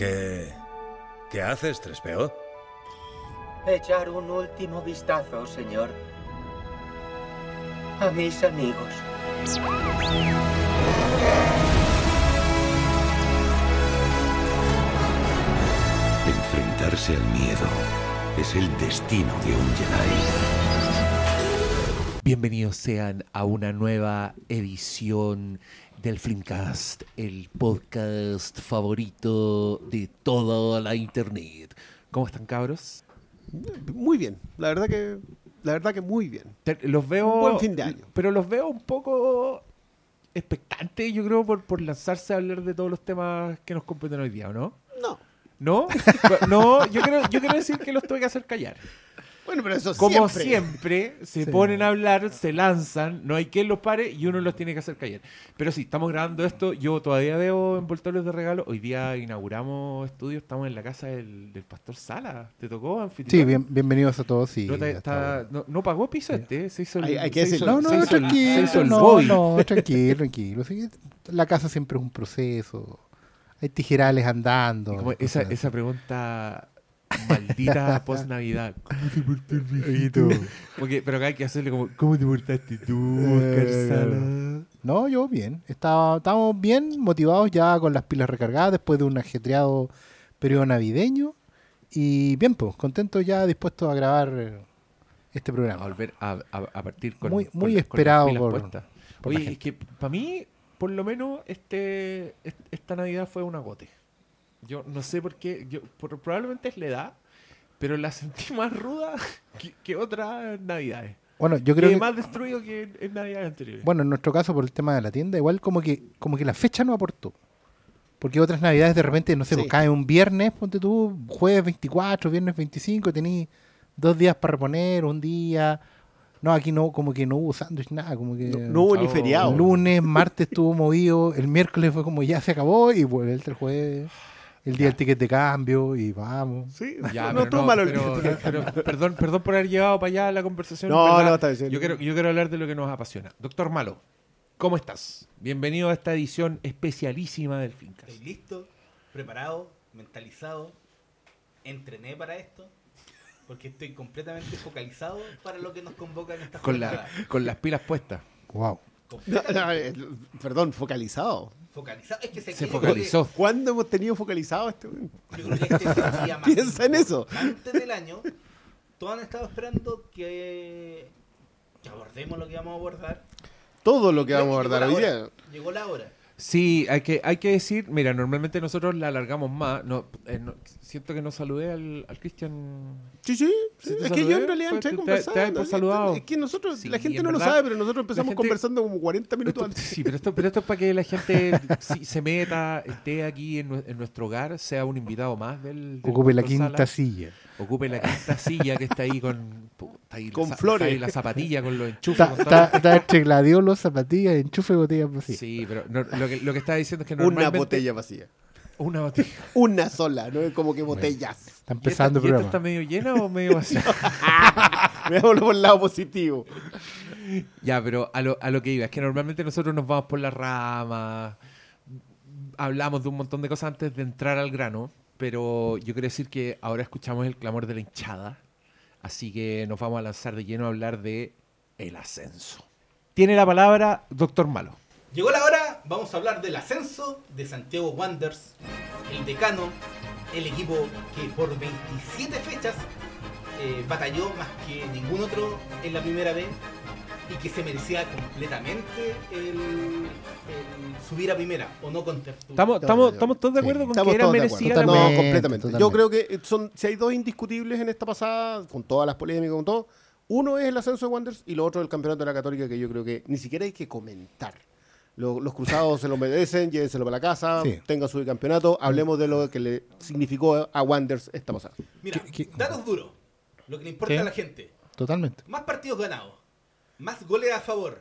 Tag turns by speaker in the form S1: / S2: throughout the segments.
S1: ¿Qué. ¿Qué haces, Trespeo?
S2: Echar un último vistazo, señor. A mis amigos.
S3: Enfrentarse al miedo es el destino de un Jedi.
S4: Bienvenidos sean a una nueva edición del Flimcast, el podcast favorito de toda la internet. ¿Cómo están, cabros?
S5: Muy bien, la verdad que la verdad que muy bien.
S4: Los veo.
S5: Un buen fin de año.
S4: Pero los veo un poco expectantes, yo creo, por, por lanzarse a hablar de todos los temas que nos competen hoy día, ¿o no?
S5: No.
S4: ¿No? no, yo quiero, yo quiero decir que los tuve que hacer callar.
S5: Bueno, pero eso
S4: Como
S5: siempre.
S4: siempre, se
S5: Sí.
S4: ponen a hablar, se lanzan, no hay quien los pare y uno los tiene que hacer callar. Pero sí, estamos grabando esto, yo todavía veo envoltorios de regalo. Hoy día inauguramos estudio, estamos en la casa del, del pastor Sala. ¿Te tocó, anfitrión?
S6: Sí, bien, bienvenidos a todos. Sí,
S4: No, está-
S6: está
S4: no, no pagó piso este, se hizo el,
S5: Hay- hay que
S4: se hizo el-
S6: No, no, tranquilo. no, no, tranquilo, tranquilo. Sí, la casa siempre es un proceso. Hay tijerales andando.
S4: Esa, esa pregunta maldita post Navidad. ¿Cómo te portaste
S6: así. Y tú,
S4: Como que- pero acá hay que hacerle como, ¿cómo te portaste tú, Oscar
S6: Eh,
S4: Sala?
S6: No, yo bien. Estaba, estábamos bien motivados ya con las pilas recargadas después de un ajetreado periodo navideño. Y bien, pues, contentos ya dispuestos a grabar eh, este
S4: a
S6: programa.
S4: volver a, a- a partir con
S6: Muy- muy
S4: la- con las
S6: esperado
S4: pilas
S6: por- por la
S4: Oye, es que para mí, por lo menos, este, est- esta Navidad fue un agote. Yo no sé por qué, yo, por- probablemente es la edad, pero la sentí más ruda que, que otras Navidades.
S6: Bueno, yo creo
S4: que
S6: que,
S4: más destruido que en, en Navidades anteriores.
S6: bueno, en nuestro caso por el tema de la tienda, igual como que, como que la fecha no aportó. Porque otras navidades de repente, no sé,
S5: Sí.
S6: pues cae un viernes, ponte tú, jueves 24, viernes 25, tení dos días para reponer, un día. No, aquí no, como que no hubo sándwich, nada, como que...
S5: No, no hubo ni feriado.
S6: El lunes, martes estuvo movido, el miércoles fue como ya se acabó y vuelve el jueves, el día del ticket de cambio y vamos.
S5: Sí,
S4: Ya,
S5: no
S4: pero
S5: estuvo
S4: no,
S5: malo el
S4: pero- perdón, perdón por haber llevado para allá la conversación.
S5: No,
S4: ¿verdad?
S5: no, está bien.
S4: Yo quiero, yo quiero hablar de lo que nos apasiona. Doctor Malo, ¿cómo estás? Bienvenido a esta edición especialísima del Fincas.
S7: Estoy listo, preparado, mentalizado. Entrené para esto. Porque estoy completamente focalizado para lo que nos convoca en esta
S4: Con, la, con las pilas puestas.
S6: Wow.
S5: No,
S7: Completamente
S5: no, eh, perdón, focalizado.
S7: Focalizado. Es que se,
S4: Se focalizó.
S5: ¿Cuándo hemos tenido focalizado este?
S7: que- Yo creo que este es el día más
S5: Piensa en eso.
S7: importante del año. Todos han estado esperando que, que abordemos lo que vamos a abordar.
S5: Todo lo que vamos a abordar hoy día.
S7: Llegó la hora.
S4: Sí, hay que, hay que decir, mira, normalmente nosotros la alargamos más. No, eh, no- siento que no saludé al, al Cristian.
S5: Sí, sí. Es que yo en realidad entré conversando.
S4: te- te saludado.
S5: Es que nosotros,
S4: Sí,
S5: la gente
S4: en
S5: no lo sabe, pero nosotros empezamos
S4: gente-
S5: conversando como 40 minutos
S4: Esto-
S5: antes.
S4: sí, pero esto, pero esto es para que la gente sí, se meta, esté aquí en, en nuestro hogar, sea un invitado más del. del
S6: Ocupe la quinta
S4: Sala.
S6: silla.
S4: Ocupe la quinta silla que está ahí con. ahí
S5: Con flores.
S4: está ahí la zapatilla con los enchufes.
S6: Está, está, está entre gladiolos, zapatillas, enchufe y botellas vacías.
S4: Sí, pero no- lo, que, lo que está diciendo es que
S5: Una
S4: normalmente...
S5: botella vacía.
S4: Una botella.
S5: Una sola, no es como que botellas.
S6: Está
S4: ¿Y
S6: empezando el
S4: y esta
S6: programa.
S4: está medio llena o medio vacía?
S5: Veámoslo por el lado positivo.
S4: ya, pero a lo, a lo que iba, es que normalmente nosotros nos vamos por las ramas, hablamos de un montón de cosas antes de entrar al grano, pero yo quiero decir que ahora escuchamos el clamor de la hinchada, así que nos vamos a lanzar de lleno a hablar de el ascenso. Tiene la palabra Doctor Malo.
S7: Llegó la hora, vamos a hablar del ascenso de Santiago Wanderers, el decano, el equipo que por 27 fechas eh, batalló más que ningún otro en la primera vez y que se merecía completamente el, el subir a primera o no con tertulia.
S4: Estamos, estamos, estamos todos de
S6: Sí.
S4: acuerdo con
S5: Estamos
S4: que era merecida la
S5: No,
S6: Totalmente,
S5: completamente. Yo creo que son, si hay dos indiscutibles en esta pasada, con todas las polémicas, con todo, uno es el ascenso de Wanderers y lo otro el campeonato de la Católica, que yo creo que ni siquiera hay que comentar. Lo- los cruzados se lo merecen, llévenselo para la casa,
S6: Sí.
S5: tengan su campeonato, hablemos de lo que le significó a Wanderers esta pasada.
S7: Mira,
S6: ¿Qué- qué?
S7: datos duros, lo que le importa
S6: Sí.
S7: a la gente.
S6: Totalmente.
S7: Más partidos ganados, más goles a favor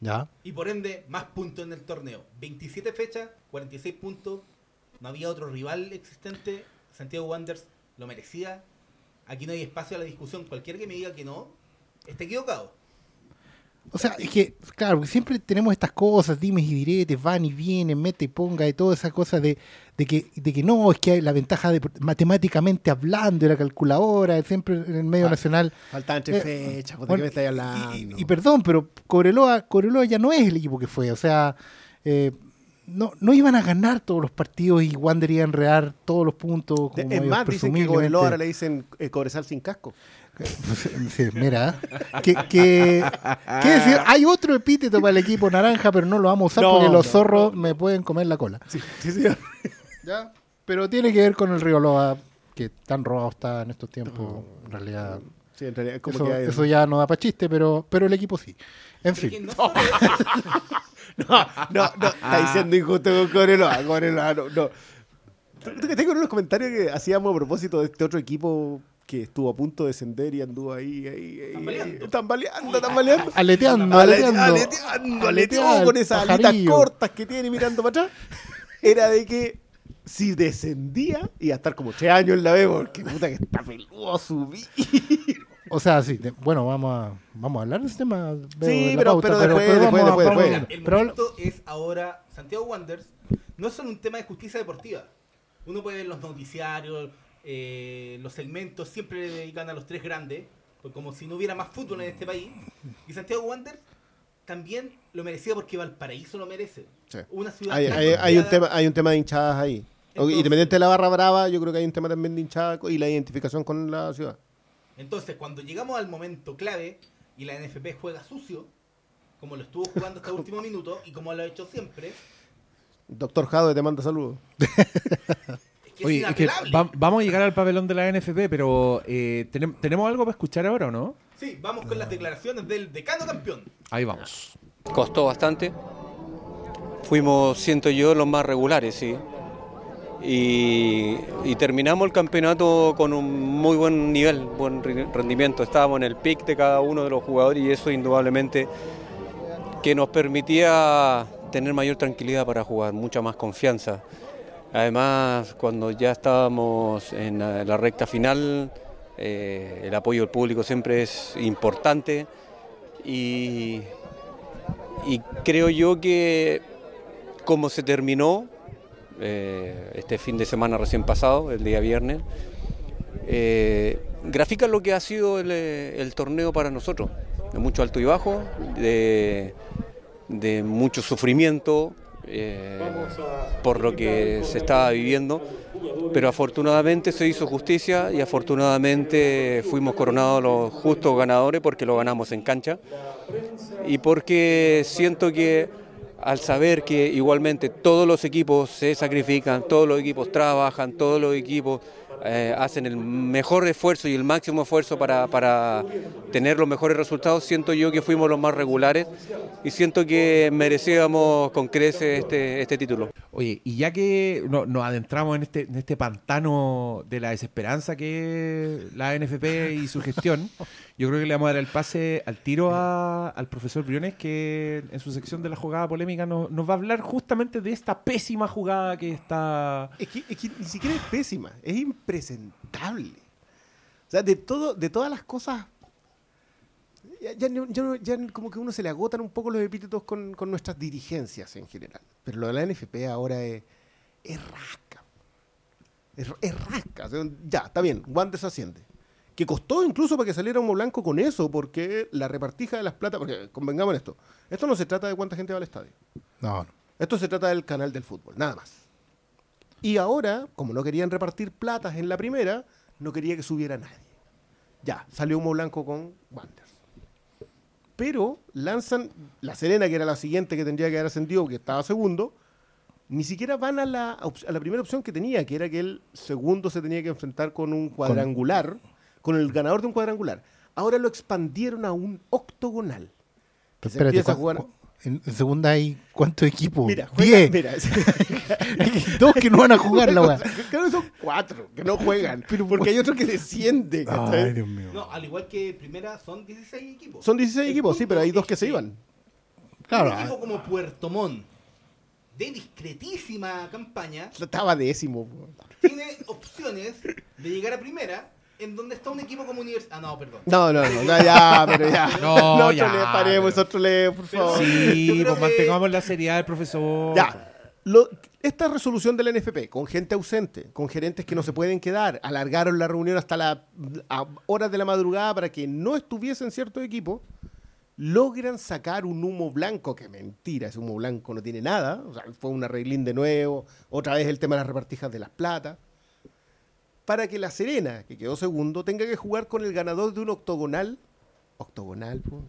S6: Ya.
S7: y por ende más puntos en el torneo. 27 fechas, 46 puntos, no había otro rival existente. Santiago Wanderers lo merecía. Aquí no hay espacio a la discusión. Cualquiera que me diga que no, está equivocado.
S6: O sea, es que, claro, siempre tenemos estas cosas, dimes y diretes, van y vienen, mete y ponga y todas esas cosas de, de, que, de que no, es que hay la ventaja de matemáticamente hablando de la calculadora, siempre en el medio nacional.
S5: Faltaban tres
S6: Eh,
S5: fechas, puta,
S6: Bueno,
S5: ¿qué me estáis hablando?
S6: Y, y perdón, pero Cobreloa, Cobreloa ya no es el equipo que fue. O sea, eh, no, no iban a ganar todos los partidos y Wander iba a enredar todos los puntos. Como
S5: es
S6: ellos
S5: más, dicen que Cobreloa ahora le dicen eh, Cobresal sin casco.
S6: Mira, que, que, que decir, hay otro epíteto para el equipo naranja, pero no lo vamos a usar
S5: No,
S6: porque los
S5: no,
S6: zorros me pueden comer la cola.
S5: Sí, sí.
S6: ¿Ya? Pero tiene que ver con el río Loa, que tan robado está en estos tiempos. En realidad,
S5: Sí, en realidad, como
S6: eso,
S5: que hay-
S6: eso ya no da para chiste, pero, pero el equipo sí. En
S7: Pero
S6: fin.
S7: no
S5: No, no, está diciendo injusto con Cobreloa, Cobreloa, no, no. ¿Tú que tengo unos comentarios que hacíamos a propósito de este otro equipo que estuvo a punto de descender y anduvo ahí, ahí, ahí,
S7: Tambaleando.
S5: tambaleando, tambaleando.
S6: Aleteando,
S5: Ale-
S6: aleteando.
S5: aleteando,
S6: Aletear,
S5: con esas alitas cortas que tiene mirando para atrás. Era de que si descendía, iba a estar como tres años en la B, porque puta que está peludo a subir.
S6: O sea, sí, de- bueno, vamos a, vamos a hablar de ese tema.
S5: Sí, pero-
S6: pauta,
S5: pero después,
S6: vamos
S5: después,
S6: a-
S5: después,
S6: a-
S5: después.
S7: el
S6: pero-
S7: momento es ahora Santiago Wanderers. No es solo un tema de justicia deportiva. Uno puede ver los noticiarios, eh, los segmentos, siempre le dedican a los tres grandes, pues como si no hubiera más fútbol en este país. Y Santiago Wanderers también lo merecía porque Valparaíso lo merece.
S5: Sí.
S7: Una ciudad
S5: Hay,
S7: tan
S5: hay- hay un tema, hay un tema de hinchadas ahí.
S7: Entonces-
S5: Independiente de la barra brava, yo creo que hay un tema también de hinchada y la identificación con la ciudad.
S7: Entonces, cuando llegamos al momento clave y la NFP juega sucio, como lo estuvo jugando hasta el último minuto y como lo ha hecho siempre,
S5: Doctor Jado te manda saludos.
S7: que
S4: Oye,
S7: es
S4: es que va- vamos a llegar al pabellón de la NFP, pero eh, ¿tenem- ¿tenemos algo para escuchar ahora o no?
S7: Sí, vamos con las declaraciones del decano campeón.
S4: Ahí vamos.
S8: Costó bastante. Fuimos, siento yo, los más regulares, sí. Y, y terminamos el campeonato con un muy buen nivel, buen rendimiento. Estábamos en el pic de cada uno de los jugadores y eso indudablemente que nos permitía tener mayor tranquilidad para jugar, mucha más confianza. Además, cuando ya estábamos en la, la recta final, eh, el apoyo del público siempre es importante y, creo yo que como se terminó eh, este fin de semana recién pasado, el día viernes, eh, grafica lo que ha sido el, eh, torneo para nosotros, de mucho alto y bajo, de mucho sufrimiento eh, por lo que se estaba viviendo, pero afortunadamente se hizo justicia y afortunadamente fuimos coronados los justos ganadores porque lo ganamos en cancha. Y porque siento que al saber que igualmente todos los equipos se sacrifican, todos los equipos trabajan, todos los equipos eh, hacen el mejor esfuerzo y el máximo esfuerzo para, para tener los mejores resultados, siento yo que fuimos los más regulares y siento que merecíamos con creces este, este título.
S4: Oye, y ya que no- nos adentramos en este, en este pantano de la desesperanza que es la NFP y su gestión, yo creo que le vamos a dar el pase al tiro a- al profesor Briones, que en su sección de la jugada polémica nos, nos va a hablar justamente de esta pésima jugada que está...
S5: Es que, es que ni siquiera es pésima, es impresentable. O sea, de, todo, de todas las cosas, ya, ya ya ya como que uno se le agotan un poco los epítetos con, con nuestras dirigencias en general. Pero lo de la NFP ahora es, es rasca. Es, es rasca. O sea, ya, está bien, Wanderers asciende. Que costó incluso para que saliera Humo Blanco con eso, porque la repartija de las plata, porque convengamos en esto, esto no se trata de cuánta gente va al estadio.
S6: No, no.
S5: Esto se trata del canal del fútbol, nada más. Y ahora, como no querían repartir platas en la primera, no quería que subiera nadie. Ya, salió humo blanco con Wanderers. Pero lanzan La Serena, que era la siguiente que tendría que haber ascendido, que estaba segundo, ni siquiera van a la, a la primera opción que tenía, que era que el segundo se tenía que enfrentar con un cuadrangular, con el ganador de un cuadrangular. Ahora lo expandieron a un octogonal. Que
S6: Pero
S5: se empieza a
S6: ¿cu-
S5: jugar-
S6: cu- en, segunda hay cuántos equipos?
S5: Mira, juega-
S6: Diez.
S5: mira,
S6: Dos que no van a jugar la weá.
S5: Creo que son cuatro que no juegan. porque hay otro que desciende.
S6: Ay, Dios mío.
S7: No, al igual que primera son 16 equipos.
S5: Son 16
S7: El
S5: equipos, sí, pero hay dos que se iban.
S6: Claro,
S7: un equipo como Puerto Montt, de discretísima campaña,
S5: Estaba décimo.
S7: tiene opciones de llegar a primera en donde está un equipo como Universidad. Ah, no, perdón.
S5: No, no, no, ya, ya, pero ya.
S4: No,
S5: no
S4: ya,
S5: trole, paremos,
S4: pero-
S5: eso trole, por favor.
S4: Sí, pues
S7: que-
S4: mantengamos la seriedad del profesor.
S5: Ya. Lo- esta resolución del NFP, con gente ausente, con gerentes que no se pueden quedar, alargaron la reunión hasta las horas de la madrugada para que no estuviesen ciertos equipos, logran sacar un humo blanco, que mentira, ese humo blanco no tiene nada, o sea, fue un arreglín de nuevo, otra vez el tema de las repartijas de las platas, para que la Serena, que quedó segundo, tenga que jugar con el ganador de un octogonal, octogonal, o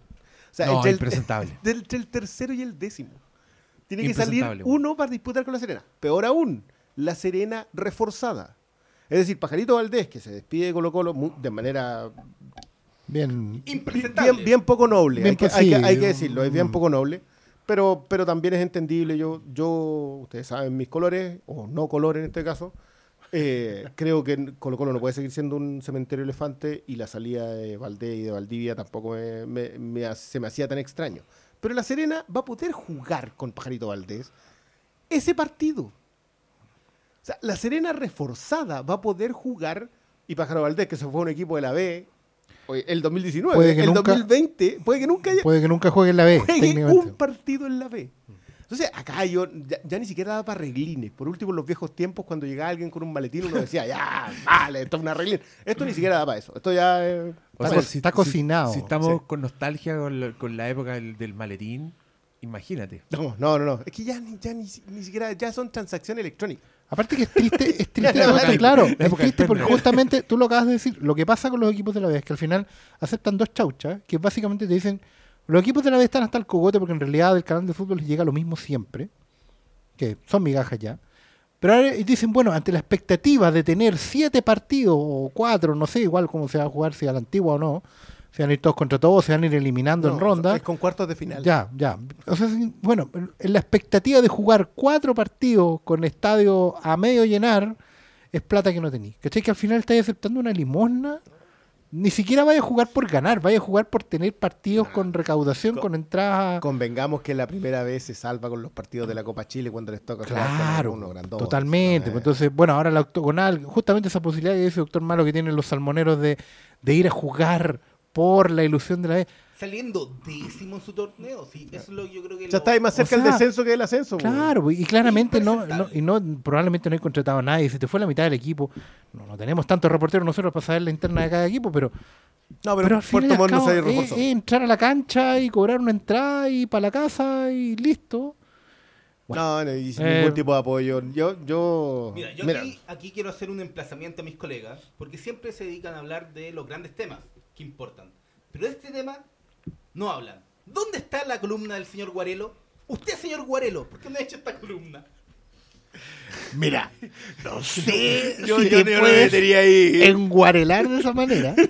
S5: sea,
S4: No,
S5: entre, el,
S4: impresentable.
S5: del- entre el tercero y el décimo. Tiene que salir uno para disputar con la Serena. Peor aún, la Serena reforzada. Es decir, Pajarito Valdés, que se despide de Colo Colo de manera
S6: Bien.
S7: Impresentable.
S5: bien, bien poco noble,
S6: Bien,
S5: hay, que, hay que- hay decirlo, es bien
S6: mm.
S5: poco noble, pero, pero también es entendible. Yo, yo, ustedes saben mis colores, o no colores en este caso, eh, creo que Colo Colo no puede seguir siendo un cementerio elefante y la salida de Valdés y de Valdivia tampoco me- me- me se me hacía tan extraño. Pero la Serena va a poder jugar con Pajarito Valdés ese partido. O sea, la Serena reforzada va a poder jugar y Pájaro Valdés, que se fue a un equipo de la B, oye, el 2019,
S6: Puede que
S5: el
S6: nunca-
S5: 2020, puede que nunca haya
S6: Puede que nunca juegue en la B,
S5: juegue un partido en la B. Entonces, acá yo ya, ya ni siquiera daba para reglines. Por último, en los viejos tiempos, cuando llegaba alguien con un maletín, uno decía, ya, vale, esto es una reglín. Esto ni siquiera daba para eso. Esto ya.
S4: O
S6: Está está cocinado.
S4: Si, estamos
S5: Sí.
S4: con nostalgia con la, con la época del, del maletín, imagínate.
S5: No, no, no, no. Es que ya, ni, ya ni, ni siquiera, ya son transacciones electrónicas.
S6: Aparte que es triste, es triste,
S5: La época-
S6: claro,
S4: la
S6: es triste porque justamente tú lo acabas de decir, lo que pasa con los equipos de la B es que al final aceptan dos chauchas, que básicamente te dicen, los equipos de la B están hasta el cogote porque en realidad del canal de fútbol les llega lo mismo siempre, que son migajas ya, pero ahora dicen, bueno, ante la expectativa de tener siete partidos o cuatro, no sé igual cómo se va a jugar, si a la antigua o no, se van a ir todos contra todos, se van a ir eliminando
S5: No,
S6: en ronda.
S5: Es con cuartos de final.
S6: Ya, ya. O sea, bueno, en la expectativa de jugar cuatro partidos con estadio a medio llenar es plata que no tenéis. ¿Cachai? Que al final estáis aceptando una limosna. Ni siquiera vaya a jugar por ganar, vaya a jugar por tener partidos con recaudación, con, entradas.
S5: Convengamos que la primera vez se salva con los partidos de la Copa Chile cuando les toca jugar con
S6: Claro,
S5: alguno grandote,
S6: totalmente.
S5: ¿no?
S6: Entonces, bueno, ahora la octogonal, justamente esa posibilidad que dice doctor Malo que tienen los salmoneros de, de ir a jugar por la ilusión de la B.
S7: Saliendo décimo en su torneo. Sí, eso es lo que yo creo que.
S5: Ya
S7: lo-
S5: está ahí más
S6: O
S5: cerca el
S6: sea,
S5: descenso que el ascenso. güey.
S6: Claro, pues, y claramente no, no- y no probablemente no he contratado a nadie, se te fue la mitad del equipo. No, no tenemos tantos reporteros nosotros para saber la interna de cada equipo, pero,
S5: No, pero,
S6: pero al final
S5: Puerto Montt no se
S6: es- es entrar a la cancha y cobrar una entrada y para la casa y listo.
S5: No, no, y sin
S6: Eh,
S5: ningún tipo de apoyo. Yo, yo.
S7: Mira, yo
S5: mira,
S7: Aquí, aquí quiero hacer un emplazamiento a mis colegas, porque siempre se dedican a hablar de los grandes temas que importan. Pero este tema no hablan. ¿Dónde está la columna del señor Guarelo? Usted, señor Guarelo, ¿por qué no ha hecho esta columna?
S6: Mira, no sé
S5: yo,
S6: si
S5: yo
S6: te puedes
S5: metería ahí.
S6: enguarelar de esa manera.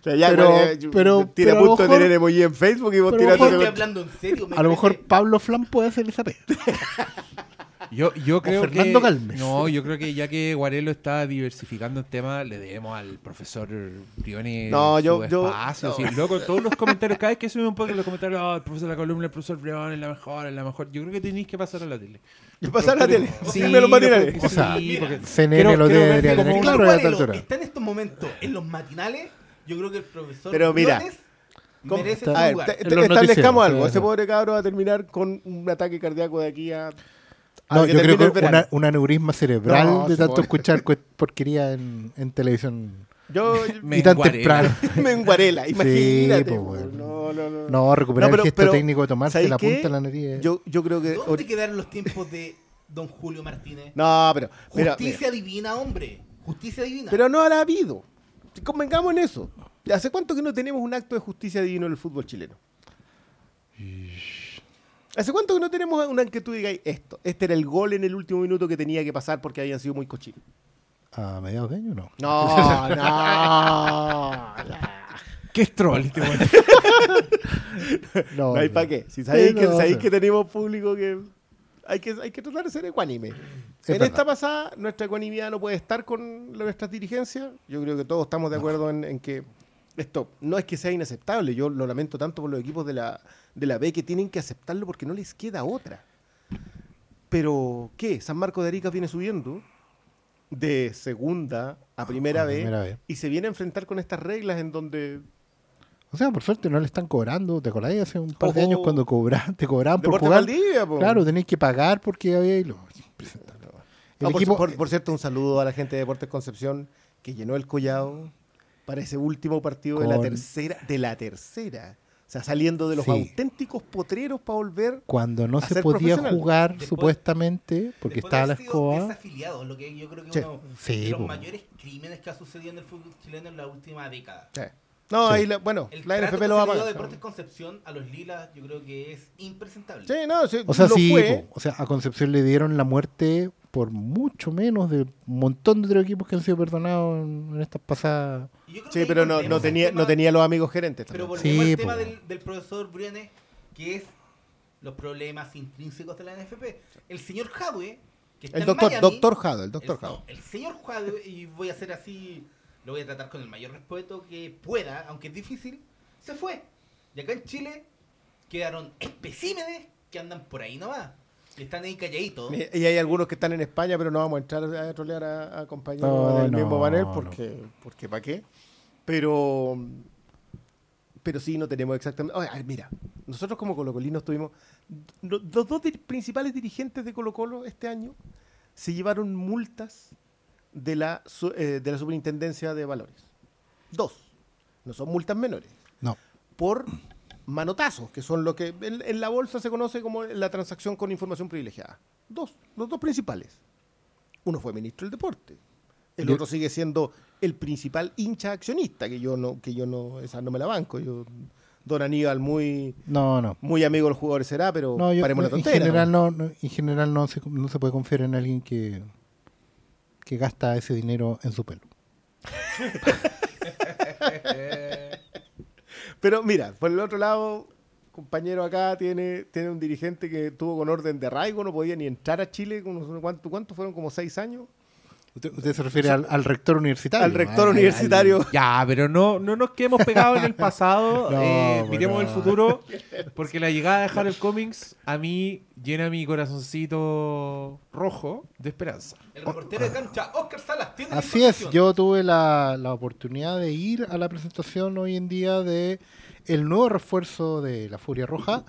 S5: O sea, ya,
S6: pero- pero-
S5: tira
S6: pero lo
S5: punto de tener emoji en Facebook y vos
S6: pero a lo
S5: tirando.
S7: Estoy hablando en serio. me
S6: A lo mejor Pablo Flan puede hacer esa pega.
S4: Yo, yo creo
S6: Fernando
S4: que.
S6: Galmes.
S4: No, yo creo que ya que Guarelo está diversificando el tema, le debemos al profesor Brioni
S5: No, yo-
S4: su
S5: yo-
S4: espacio.
S5: no.
S4: sí. Luego, todos los comentarios, cada vez que sube un poco los comentarios, "Ah, el profesor de la columna, el profesor Brioni es la mejor, es la mejor. Yo creo que tenéis que pasar a la tele.
S5: Y pasar la tele.
S4: Sí,
S5: Dime los matinales.
S6: O sea,
S4: sí,
S6: CNN
S4: quiero-
S6: lo debería tener claro a esta altura.
S7: está en estos momentos en los matinales. Yo creo que el profesor
S5: Pero mira,
S7: Briones
S5: ¿Cómo?
S7: merece su
S5: A ver,
S7: lugar.
S5: establezcamos algo.
S6: sí,
S5: Ese pobre cabro va a terminar con un ataque cardíaco de aquí a. a
S6: No, yo creo que una, un aneurisma cerebral
S5: No,
S6: de tanto
S5: puede.
S6: escuchar porquería en, en televisión.
S5: Yo.
S4: Me
S6: y tan
S4: enguarela.
S6: temprano.
S5: me enguarela, imagínate.
S6: pues,
S5: po.
S6: bueno.
S5: no, no, no.
S6: No, recuperar
S5: No, pero-
S6: el gesto
S5: pero,
S6: técnico de tomarse
S5: ¿sabéis
S6: la punta de la nariz.
S5: Yo, yo creo que.
S7: ¿Dónde quedaron los tiempos de don Julio Martínez?
S5: No, pero.
S7: Justicia
S5: mira.
S7: divina, hombre. Justicia divina.
S5: Pero no la ha habido. Convengamos en eso. ¿Hace cuánto que no tenemos un acto de justicia divino en el fútbol chileno? ¿Hace cuánto que no tenemos una que tú digas esto? Este era el gol en el último minuto que tenía que pasar porque habían sido muy cochinos.
S6: ¿A mediados de año no?
S5: No, no.
S4: ¿Qué es troll este?
S5: No hay para qué. Si sabéis, que,
S6: no,
S5: sabéis que tenemos público que hay que, hay que tratar de ser ecuánime. en
S6: verdad.
S5: esta pasada, nuestra ecuanimidad no puede estar con nuestras dirigencias. Yo creo que todos estamos de acuerdo en, en que esto no es que sea inaceptable. Yo lo lamento tanto por los equipos de la, de la B que tienen que aceptarlo porque no les queda otra. Pero, ¿qué? San Marco de Arica viene subiendo de segunda a primera,
S6: a primera vez.
S5: y se viene a enfrentar con estas reglas en donde
S6: O sea, por suerte no le están cobrando. ¿Te acordás hace un par de
S5: Ojo.
S6: años cuando cobran, te cobraban por jugar?
S5: Po.
S6: Claro, tenéis que pagar porque había hilo. Impresentable. El
S5: Ah, por,
S6: equipo,
S5: por- por cierto, un saludo a la gente de Deportes Concepción que llenó el collado para ese último partido de la tercera, de la tercera. O sea, saliendo de los
S6: Sí.
S5: auténticos potreros para volver.
S6: cuando no
S5: a
S6: se
S5: ser
S6: podía jugar
S7: Después-
S6: supuestamente, porque
S7: de
S6: estaba la escoba.
S7: desafiliado, lo que yo creo que es
S5: Sí.
S7: uno
S6: Sí,
S7: de los
S6: po.
S7: mayores crímenes que ha sucedido en el fútbol chileno en la última década.
S5: Sí. No,
S6: Sí.
S5: ahí, la- bueno,
S7: El
S5: la NFP lo va a pagar.
S7: Deportes Concepción a los lilas yo creo que es impresentable.
S5: Sí, no, sí,
S6: O sea,
S5: lo
S6: sí,
S5: fue.
S6: po. o sea, a Concepción le dieron la muerte por mucho menos de un montón de otros equipos que han sido perdonados en, en estas pasadas.
S5: Sí, pero no, no tenía,
S7: tema-
S5: no tenía los amigos gerentes.
S7: Pero volvemos
S6: Sí,
S7: al tema del, del profesor Briones, que es los problemas intrínsecos de la NFP. El señor Jadwe, que está
S5: El
S7: en
S5: doctor,
S7: Miami,
S5: doctor Jado, el doctor
S7: el, no, el señor Jadwe, y voy a hacer así, lo voy a tratar con el mayor respeto que pueda, aunque es difícil, se fue. Y acá en Chile quedaron especímenes que andan por ahí nomás. Están ahí calladitos.
S5: Y hay algunos que están en España, pero no vamos a entrar a trolear a, a compañeros
S6: No,
S5: del
S6: no,
S5: mismo panel
S6: no.
S5: porque, porque ¿para qué? Pero, pero sí, no tenemos exactamente. Oye, a ver, mira, nosotros como colocolinos tuvimos. lo- Los dos principales dirigentes de Colo Colo este año se llevaron multas de la, su- eh, de la Superintendencia de Valores. Dos. No son multas menores.
S6: No.
S5: Por manotazos, que son lo que en, en la bolsa se conoce como la transacción con información privilegiada. Dos, los dos principales. Uno fue ministro del deporte. El
S6: Yo-
S5: otro sigue siendo el principal hincha accionista, que yo no, que yo no, esa no me la banco. Yo, Don Aníbal, muy,
S6: No, no.
S5: muy amigo de los jugadores será, pero
S6: No, yo,
S5: paremos la
S6: no, en
S5: tontera.
S6: general no, no- en general no se, no se puede confiar en alguien que, que gasta ese dinero en su pelo.
S5: Pero mira, por el otro lado, compañero acá tiene, tiene un dirigente que tuvo con orden de arraigo, no podía ni entrar a Chile. ¿Cuánto, cuánto fueron? ¿Como seis años?
S6: Usted, usted se refiere al, al rector universitario.
S5: Al rector
S6: Al-
S5: universitario.
S4: Ya, pero no, no nos quedemos pegados en el pasado.
S6: No,
S4: eh, miremos
S6: no.
S4: el futuro. Porque la llegada de Harold Cummings a mí llena mi corazoncito rojo de esperanza.
S7: El reportero de cancha, Oscar Salas, tiene
S6: Así es, yo tuve la, la oportunidad de ir a la presentación hoy en día de el nuevo refuerzo de la Furia Roja.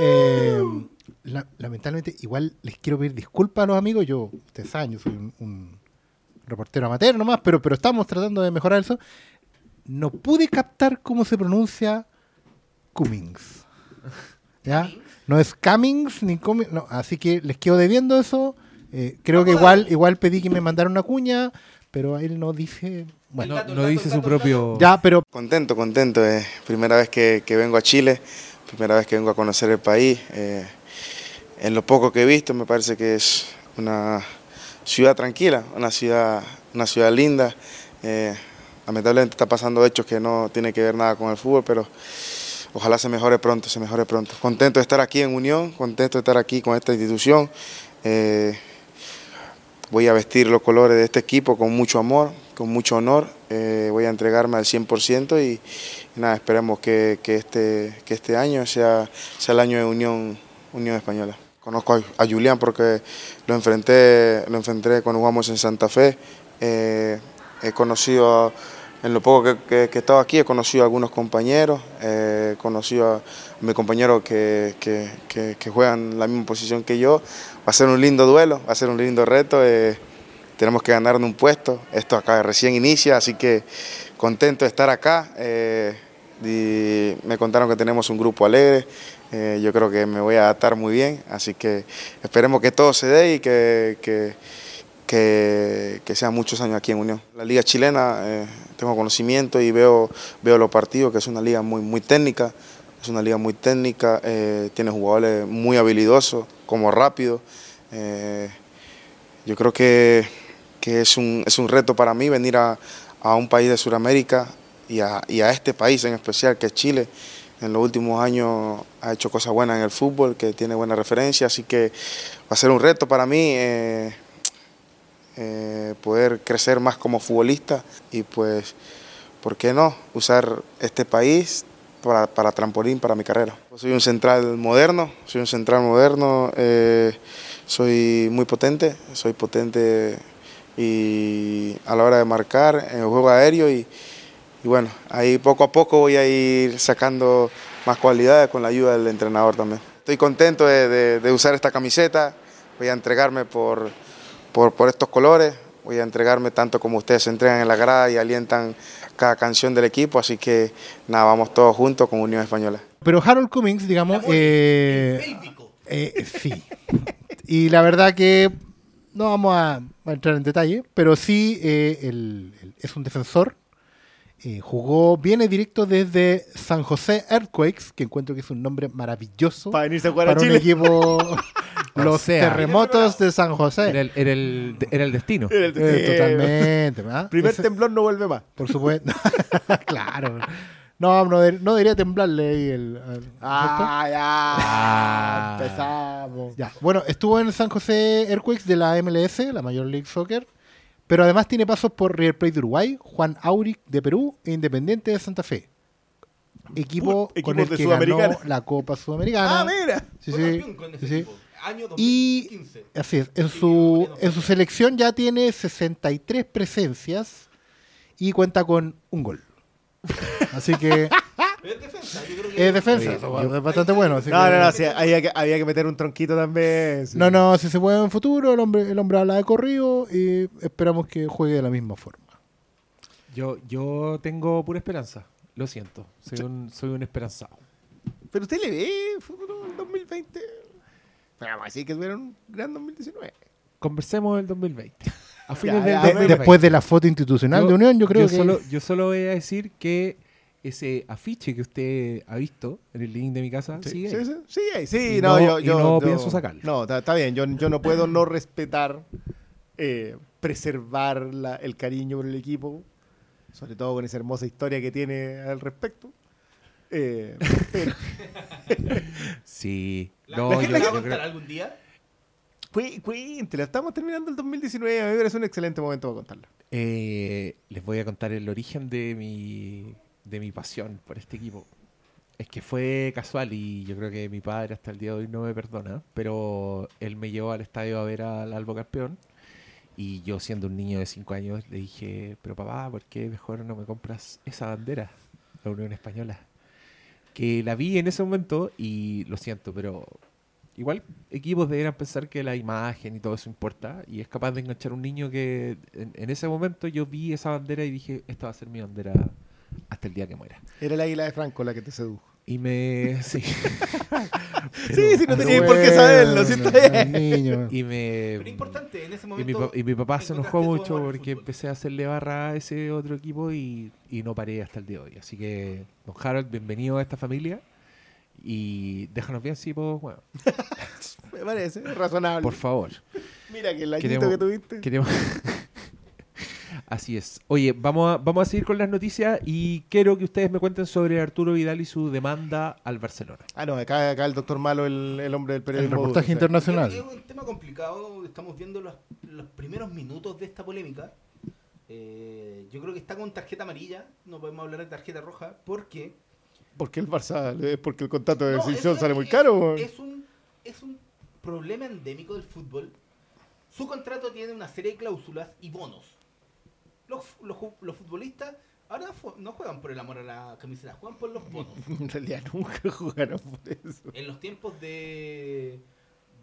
S6: Eh, la- lamentablemente, igual les quiero pedir disculpas a los amigos. Yo, ustedes saben, yo soy un, un reportero amateur nomás, pero, pero estamos tratando de mejorar eso. No pude captar cómo se pronuncia Cummings. ¿Ya? No es Cummings ni Cummings, no, así que les quedo debiendo eso. Eh, creo que igual, igual pedí que me mandaran una cuña, pero él no dice. Bueno,
S4: No, no dice su propio.
S6: ya, pero
S9: Contento, contento. Es primera vez que, que vengo a Chile, primera vez que vengo a conocer el país. eh, en lo poco que he visto me parece que es una ciudad tranquila, una ciudad, una ciudad linda. eh, lamentablemente está pasando hechos que no tienen que ver nada con el fútbol, pero ojalá se mejore pronto, se mejore pronto. Contento de estar aquí en Unión, contento de estar aquí con esta institución. eh, voy a vestir los colores de este equipo con mucho amor, con mucho honor. eh, voy a entregarme al 100% y, y nada, esperemos que, que este, que este año sea, sea el año de Unión, Unión Española. Conozco a, Julián porque lo enfrenté, lo enfrenté cuando jugamos en Santa Fe. eh, he conocido, en lo poco que, que- que he estado aquí, he conocido a algunos compañeros, eh, he conocido a mis compañeros que, que- juegan la misma posición que yo. Va a ser un lindo duelo, va a ser un lindo reto. eh, tenemos que ganarnos un puesto. Esto acá recién inicia, así que contento de estar acá. me contaron que tenemos un grupo alegre. Eh, yo creo que me voy a adaptar muy bien, así que esperemos que todo se dé y que, que, que, sean muchos años aquí en Unión. La liga chilena, eh, tengo conocimiento y veo, veo los partidos, que es una liga muy, muy técnica, es una liga muy técnica, eh, tiene jugadores muy habilidosos, como rápido. yo creo que, que es, un, es un reto para mí venir a, a un país de Sudamérica y a, y a este país en especial, que es Chile. En los últimos años ha hecho cosas buenas en el fútbol, que tiene buena referencia, así que va a ser un reto para mí eh, eh, poder crecer más como futbolista y pues, ¿por qué no? Usar este país para, para trampolín para mi carrera. Soy un central moderno, soy un central moderno, eh, soy muy potente, soy potente y a la hora de marcar en el juego aéreo y, y bueno, ahí poco a poco voy a ir sacando más cualidades con la ayuda del entrenador también. Estoy contento de, de- de usar esta camiseta, voy a entregarme por, por, por estos colores, voy a entregarme tanto como ustedes se entregan en la grada y alientan cada canción del equipo, así que nada, vamos todos juntos con Unión Española.
S6: Pero Harold Cummings, digamos, eh, eh, sí. Y la verdad que no vamos a, a entrar en detalle, pero sí eh, el- el- es un defensor. Eh, jugó, viene directo desde San José Earthquakes, que encuentro que es un nombre maravilloso
S5: Para venirse a jugar a
S6: para un
S5: Chile.
S6: equipo. Los
S4: sea,
S6: terremotos de San José.
S4: Era el, era el, era el destino.
S5: Era el-
S6: Eh,
S5: sí.
S6: totalmente, ¿verdad?
S5: Primer
S6: Ese-
S5: temblor no vuelve más.
S6: Por supuesto. claro. No, no, de- no debería temblarle ahí el.
S5: Ah, ya.
S4: Ah.
S5: Empezamos.
S6: Ya. Bueno, estuvo en San José Earthquakes de la MLS, la Major League Soccer. Pero además tiene pasos por River Plate de Uruguay, Juan Auric de Perú e Independiente de Santa Fe. Equipo con el
S5: de
S6: que ganó la Copa Sudamericana.
S5: Ah, mira.
S6: Sí, sí,
S7: campeón con ese
S6: sí.
S7: Año
S6: Y
S7: 2015.
S6: así es, en
S7: Y
S6: su, en su selección ya tiene 63 presencias y cuenta con un gol. Así que
S7: es defensa, yo creo que
S6: es defensa,
S4: Oye,
S6: eso
S4: yo-
S6: es bastante bueno. así
S5: No,
S6: que-
S5: no, no, sí, había, que, había que meter un tronquito también. sí.
S6: No, no, si se puede en futuro, el hombre, el hombre habla de corrido y esperamos que juegue de la misma forma.
S4: Yo, yo tengo pura esperanza. Lo siento. Soy un, soy un esperanzado.
S5: Pero usted le ve futuro en 2020. Pero vamos a decir que tuvieron un gran 2019.
S4: Conversemos del 2020. A fines
S5: ya,
S4: del
S5: a
S6: De-
S5: ver,
S4: 2020.
S6: después de la foto institucional de Unión, yo creo que...
S4: Solo, yo solo voy a decir que ese afiche que usted ha visto en el link de mi casa sigue
S5: Sí,
S4: ahí.
S5: sí, sí, ahí, sí,
S4: Y
S5: no,
S4: no-
S5: yo,
S4: y
S5: yo-
S4: no
S5: yo-
S4: pienso sacarlo.
S5: No, está, bien, yo, yo no puedo no respetar, eh, preservar la- el cariño por el equipo, sobre todo con esa hermosa historia que tiene al respecto. Eh, pero,
S4: Sí.
S7: ¿La,
S4: No,
S7: la va a
S4: yo
S7: contar
S4: creo-
S7: algún día?
S5: cuéntela, estamos terminando el 2019, a mí me parece un excelente momento para contarlo.
S4: Eh, les voy a contar el origen de mi, de mi pasión por este equipo. Es que fue casual y yo creo que mi padre hasta el día de hoy no me perdona, pero él me llevó al estadio a ver al Albo campeón y yo siendo un niño de 5 años le dije, pero papá, ¿por qué mejor no me compras esa bandera, la Unión Española? Que la vi en ese momento y lo siento, pero igual equipos deberían pensar que la imagen y todo eso importa y es capaz de enganchar un niño que en, en ese momento yo vi esa bandera y dije, esta va a ser mi bandera hasta el día que muera.
S5: Era el águila de Franco la que te sedujo.
S4: Y me... Sí,
S5: sí, sí, no tenías por qué saberlo, sí, está bien.
S6: niño.
S4: y me...
S7: Pero importante, en ese
S4: Y
S7: momento.
S4: mi, pa- y mi papá se enojó mucho porque empecé a hacerle barra a ese otro equipo y, y no paré hasta el día de hoy. Así que, don Harold, bienvenido a esta familia. Y déjanos bien si vos, bueno,
S5: Me parece razonable.
S4: por favor.
S5: Mira que el añito
S4: Queremos-
S5: que tuviste.
S4: Queremos... Así es. Oye, vamos a, vamos a seguir con las noticias y quiero que ustedes me cuenten sobre Arturo Vidal y su demanda al Barcelona.
S5: Ah, no, acá, acá el doctor Malo, el, el hombre del
S6: El
S5: periodismo.
S6: reportaje
S5: o sea.
S6: internacional.
S7: Es un tema complicado, estamos viendo los, los primeros minutos de esta polémica. Eh, yo creo que está con tarjeta amarilla, no podemos hablar de tarjeta roja, porque...
S5: ¿Por qué el Barça? ¿Es porque el contrato de
S7: No,
S5: decisión
S7: es
S5: sale muy caro?
S7: Es, es un, es un problema endémico del fútbol. Su contrato tiene una serie de cláusulas y bonos. Los, los, futbolistas ahora no juegan por el amor a la camiseta, juegan por los bonos.
S5: En realidad nunca jugaron por eso.
S7: En los tiempos de,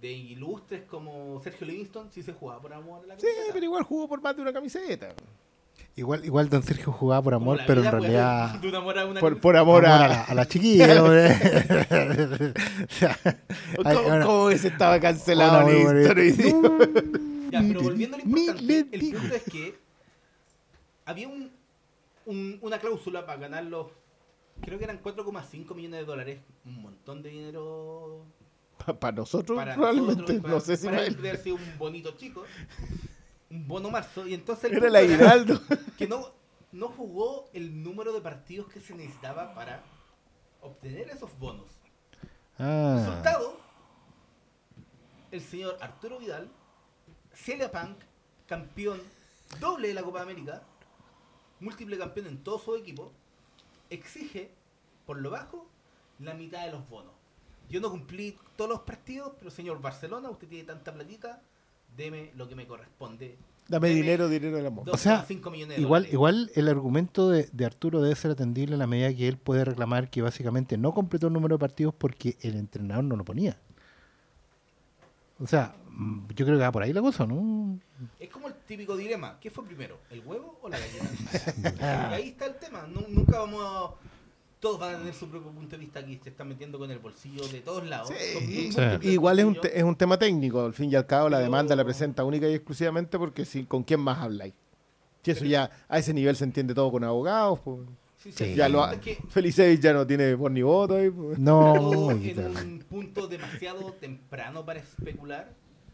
S7: de ilustres como Sergio Livingston, sí se jugaba por amor a la
S5: Sí,
S7: camiseta.
S5: pero igual jugó por más de una camiseta.
S6: Igual, igual Don Sergio jugaba por amor, pero en realidad...
S7: un amor a una
S5: Por, por amor
S6: amor
S5: a...
S6: a la, a la chiquilla.
S5: ¿Cómo, que se estaba cancelado History?
S7: Ya, pero volviendo a lo importante, el punto es que había un, un- una cláusula para ganar los, creo que eran 4,5 millones de dólares, un montón de dinero
S5: Para nosotros,
S7: para
S5: probablemente.
S7: nosotros, para,
S5: no sé si
S7: para él debe sido un bonito chico, un bono marzo, y entonces el
S5: Era el aguinaldo.
S7: que no, no jugó el número de partidos que se necesitaba para obtener esos bonos.
S6: Ah,
S7: Resultado, el señor Arturo Vidal, Celia Punk, campeón doble de la Copa América, múltiple campeón en todo su equipo, exige, por lo bajo, la mitad de los bonos. Yo no cumplí todos los partidos, pero señor Barcelona, usted tiene tanta platita, deme lo que me corresponde
S5: Dame dinero, dinero del amor.
S6: O sea,
S7: 2,5 millones de
S6: igual,
S7: dólares.
S6: igual el argumento de, de Arturo debe ser atendible en la medida que él puede reclamar que básicamente no completó el número de partidos porque el entrenador no lo ponía. O sea, yo creo que va por ahí la cosa, ¿no?
S7: Es como el típico dilema. ¿Qué fue primero? ¿El huevo o la gallina? Y ahí está el tema. Nu- nunca vamos a... Todos van a tener su propio punto de vista aquí. Se están metiendo con el bolsillo de todos lados.
S5: Sí,
S6: Sí.
S5: Igual es un, te- es un tema técnico, al fin y al cabo la
S7: Pero-
S5: demanda la presenta única y exclusivamente porque si, con quién más habláis. Si eso ya a ese nivel se entiende todo con abogados, pues,
S7: Sí, sí,
S5: ya
S7: el
S5: lo ha,
S7: es que
S5: Felicevich ya no tiene voz ni voto ahí, pues.
S6: No, y
S7: en un punto demasiado temprano para especular.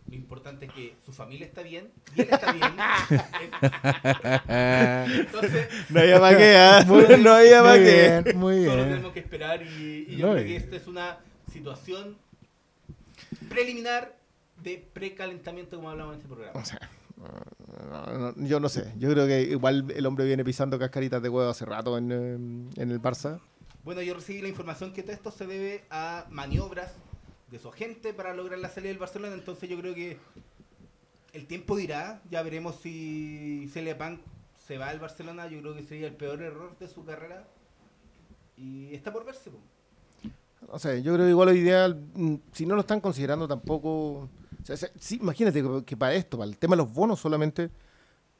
S7: Lo importante es que su familia está bien y él está bien. Entonces,
S5: No había para qué, ¿ah? no había para
S6: Muy bien,
S7: solo tenemos que esperar y, y yo creo que esta es una situación preliminar de precalentamiento como hablamos en este programa.
S5: O sea, no, no, yo no sé. Yo creo que igual el hombre viene pisando cascaritas de huevo hace rato en, eh, en el Barça.
S7: Bueno, yo recibí la información que todo esto se debe a maniobras de su agente para lograr la salida del Barcelona, entonces yo creo que el tiempo dirá, ya veremos si Celia Punk se va al Barcelona, yo creo que sería el peor error de su carrera y está por verse.
S5: No sé, yo creo que igual hoy día, mm, si no lo están considerando tampoco... o sea, imagínate que para esto, para el tema de los bonos solamente,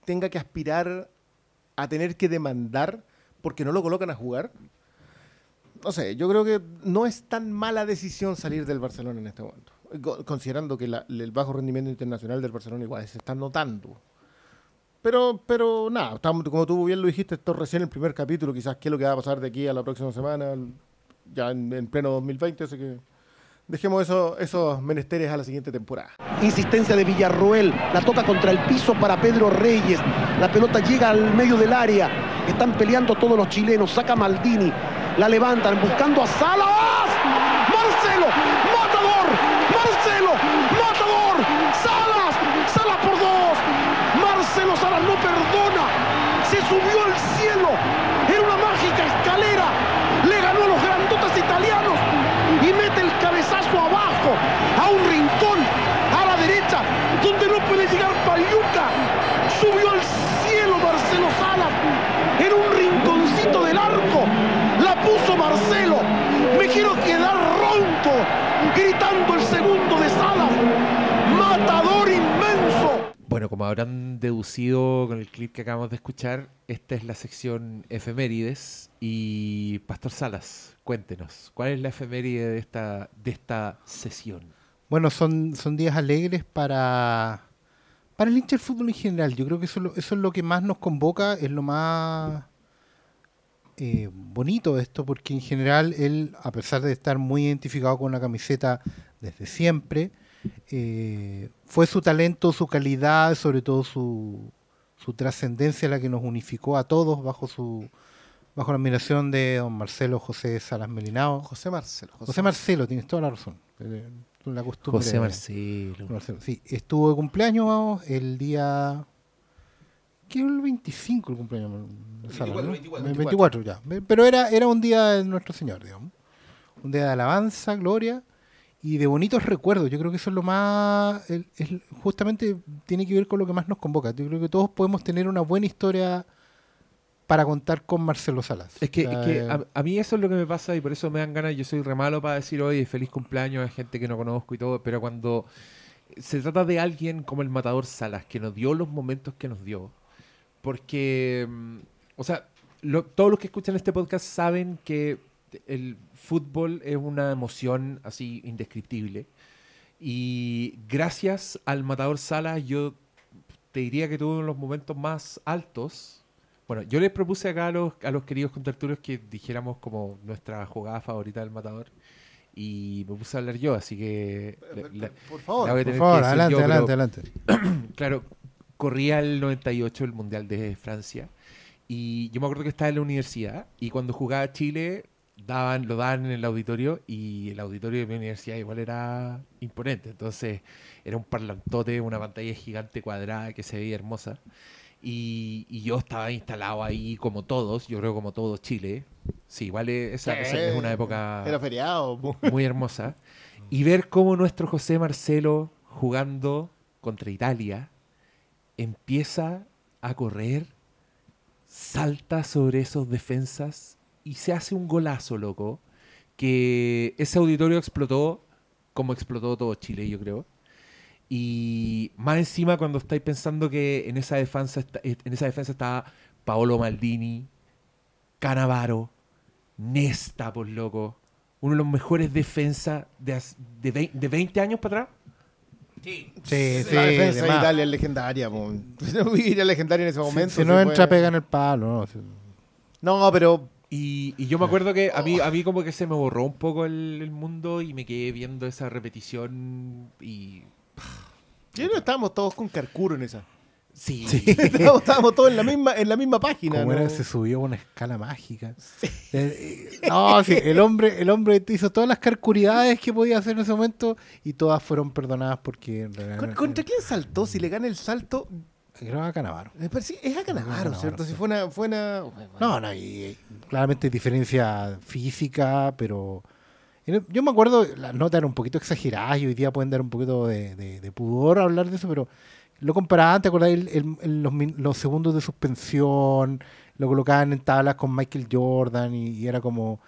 S5: tenga que aspirar a tener que demandar porque no lo colocan a jugar. No sé, yo creo que no es tan mala decisión salir del Barcelona en este momento. Co- Considerando que el bajo rendimiento internacional del Barcelona igual se está notando. Pero, pero nada, estamos- como tú bien lo dijiste, esto es recién el primer capítulo, quizás qué es lo que va a pasar de aquí a la próxima semana, ya en, en pleno 2020, así que dejemos eso, esos menesteres a la siguiente temporada.
S10: Insistencia de Villarroel, la toca contra el piso para Pedro Reyes. La pelota llega al medio del área. Están peleando todos los chilenos. Saca Maldini. La levantan buscando a Salas. Marcelo, matador. Marcelo, matador. Salas, Salas por dos. Marcelo Salas no perdona. Se subió al cielo. Era una mágica escalera. Le ganó a los grandotes italianos y mete el cabezazo abajo a un rincón a la derecha donde no puede llegar Paliuca. Subió al cielo Marcelo Salas en un rinconcito del arco. La puso Marcelo. Me quiero quedar ronco gritando el segundo de Salas. Matador inmenso.
S4: Bueno, como habrán deducido con el clip que acabamos de escuchar, esta es la sección efemérides y Pastor Salas, cuéntenos, ¿cuál es la efeméride de esta, de esta sesión?
S6: Bueno, son, son días alegres para, para el hincha del fútbol en general. Yo creo que eso, es lo- eso es lo que más nos convoca, es lo más eh, bonito esto, porque en general él, a pesar de estar muy identificado con la camiseta desde siempre, eh, fue su talento, su calidad, sobre todo su, su trascendencia la que nos unificó a todos bajo su bajo la admiración de don Marcelo José Salas Melinao.
S5: José Marcelo.
S6: José Marcelo, tienes toda la razón. Eh, La costumbre.
S4: José Marcelo.
S6: Marcelo, Sí, estuvo de cumpleaños el día. ¿Qué era el 25 el cumpleaños? de Sala,
S7: 24,
S6: ¿no?
S7: 24.
S6: El 24, ya. Pero era, era un día de Nuestro Señor, digamos. Un día de alabanza, gloria y de bonitos recuerdos. Yo creo que eso es lo más. el- el- justamente tiene que ver con lo que más nos convoca. Yo creo que todos podemos tener una buena historia para contar con Marcelo Salas.
S4: Es que,
S6: O sea,
S4: es que
S6: eh,
S4: a, a mí eso es lo que me pasa y por eso me dan ganas. Yo soy re malo para decir hoy feliz cumpleaños a gente que no conozco y todo, pero cuando se trata de alguien como el Matador Salas, que nos dio los momentos que nos dio, porque, mm, o sea, lo- todos los que escuchan este podcast saben que el fútbol es una emoción así indescriptible. Y gracias al Matador Salas, yo te diría que tuve uno de los momentos más altos. Bueno, yo les propuse acá a los, a los queridos contertulios que dijéramos como nuestra jugada favorita del Matador. Y me puse a hablar yo, así que... la- la-
S5: Por favor.
S6: por favor, adelante,
S4: pero-
S6: adelante, adelante.
S4: Claro, corría el 98 el Mundial de Francia y yo me acuerdo que estaba en la universidad y cuando jugaba Chile daban lo daban en el auditorio y el auditorio de mi universidad igual era imponente, entonces era un parlantote, una pantalla gigante cuadrada que se veía hermosa y, y yo estaba instalado ahí como todos, yo creo como todo Chile. Sí, igual es, esa- esa es una época
S5: Era feriado.
S4: muy hermosa. Y ver cómo nuestro José Marcelo jugando contra Italia empieza a correr, salta sobre esos defensas y se hace un golazo, loco. Que ese auditorio explotó como explotó todo Chile, yo creo. Y más encima cuando estáis pensando que en esa defensa, está- en esa defensa estaba Paolo Maldini, Canavaro, Nesta, por loco. Uno de los mejores defensas de, de, de 20 años para atrás.
S7: Sí.
S6: Sí, sí,
S5: la defensa
S6: de.
S5: Italia es legendaria. era legendaria en ese momento.
S6: Si
S5: se
S6: no entra, pega en el palo. No, Sí.
S5: No, pero
S4: Y, y yo me acuerdo que a mí, a mí como que se me borró un poco el, el mundo y me quedé viendo esa repetición y...
S5: yo no estábamos todos con Carcuro en esa.
S4: Sí.
S5: estábamos, estábamos todos en la misma, en la misma página.
S6: Como
S5: ¿no?
S6: era, se subió a una escala mágica. Eh, eh, No, sí, el hombre, el hombre hizo todas las carcuridades que podía hacer en ese momento y todas fueron perdonadas porque en realidad-
S5: ¿Con- ¿Contra quién saltó? Si le gana el salto,
S6: creo que a Canavaro.
S5: me parece- es a Canavaro, ¿cierto?
S6: sí.
S5: Si fue una... Fue una
S6: No, no, y, claramente diferencia física, pero yo me acuerdo, las notas eran un poquito exageradas y hoy día pueden dar un poquito de, de- de pudor hablar de eso, pero lo comparaban, ¿te acordás? El- el- los, segundos de suspensión, lo colocaban en tablas con Michael Jordan y, era como,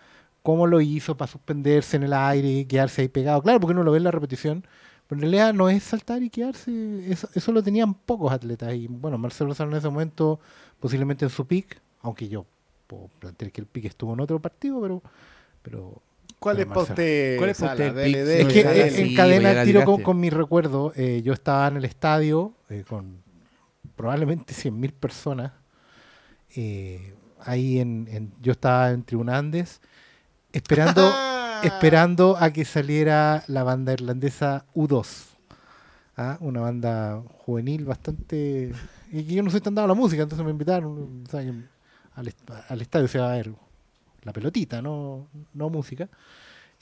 S6: ¿cómo lo hizo para suspenderse en el aire y quedarse ahí pegado? Claro, porque uno lo ve en la repetición, pero en realidad no es saltar y quedarse, eso, eso lo tenían pocos atletas y bueno, Marcelo Lozano en ese momento, posiblemente en su pick, aunque yo puedo plantear que el pick estuvo en otro partido, pero
S5: ¿Cuál es para usted?
S4: ¿Cuál es pa'
S5: Sala?
S4: usted el
S5: Dele,
S4: pick?
S5: dele,
S6: es que
S4: sí,
S6: en cadena al tiro con, con mi recuerdo, eh, yo estaba en el estadio eh, con probablemente 100.000 personas. eh, ahí en, en- yo estaba en Tribuna Andes esperando, esperando a que saliera la banda irlandesa U2. ¿ah? Una banda juvenil bastante... Y que yo no soy tan dado a la música, entonces me invitaron o sea, que al, al estadio se va a ver la pelotita, no, no música.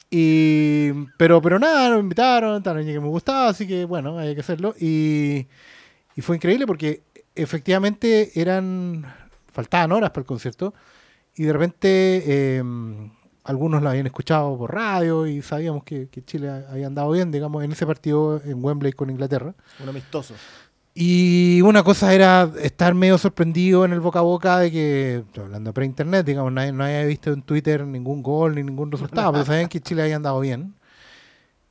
S6: Y, pero, pero nada, nos invitaron, tal, que me gustaba, así que bueno, hay que hacerlo. Y, y fue increíble porque efectivamente eran, faltaban horas para el concierto y de repente eh, algunos lo habían escuchado por radio y sabíamos que, que Chile había andado bien, digamos, en ese partido en Wembley con Inglaterra.
S5: Un amistoso.
S6: Y una cosa era estar medio sorprendido en el boca a boca de que, hablando pre-internet, digamos, nadie, no había visto en Twitter ningún gol ni ningún resultado, pero sabían que Chile había andado bien.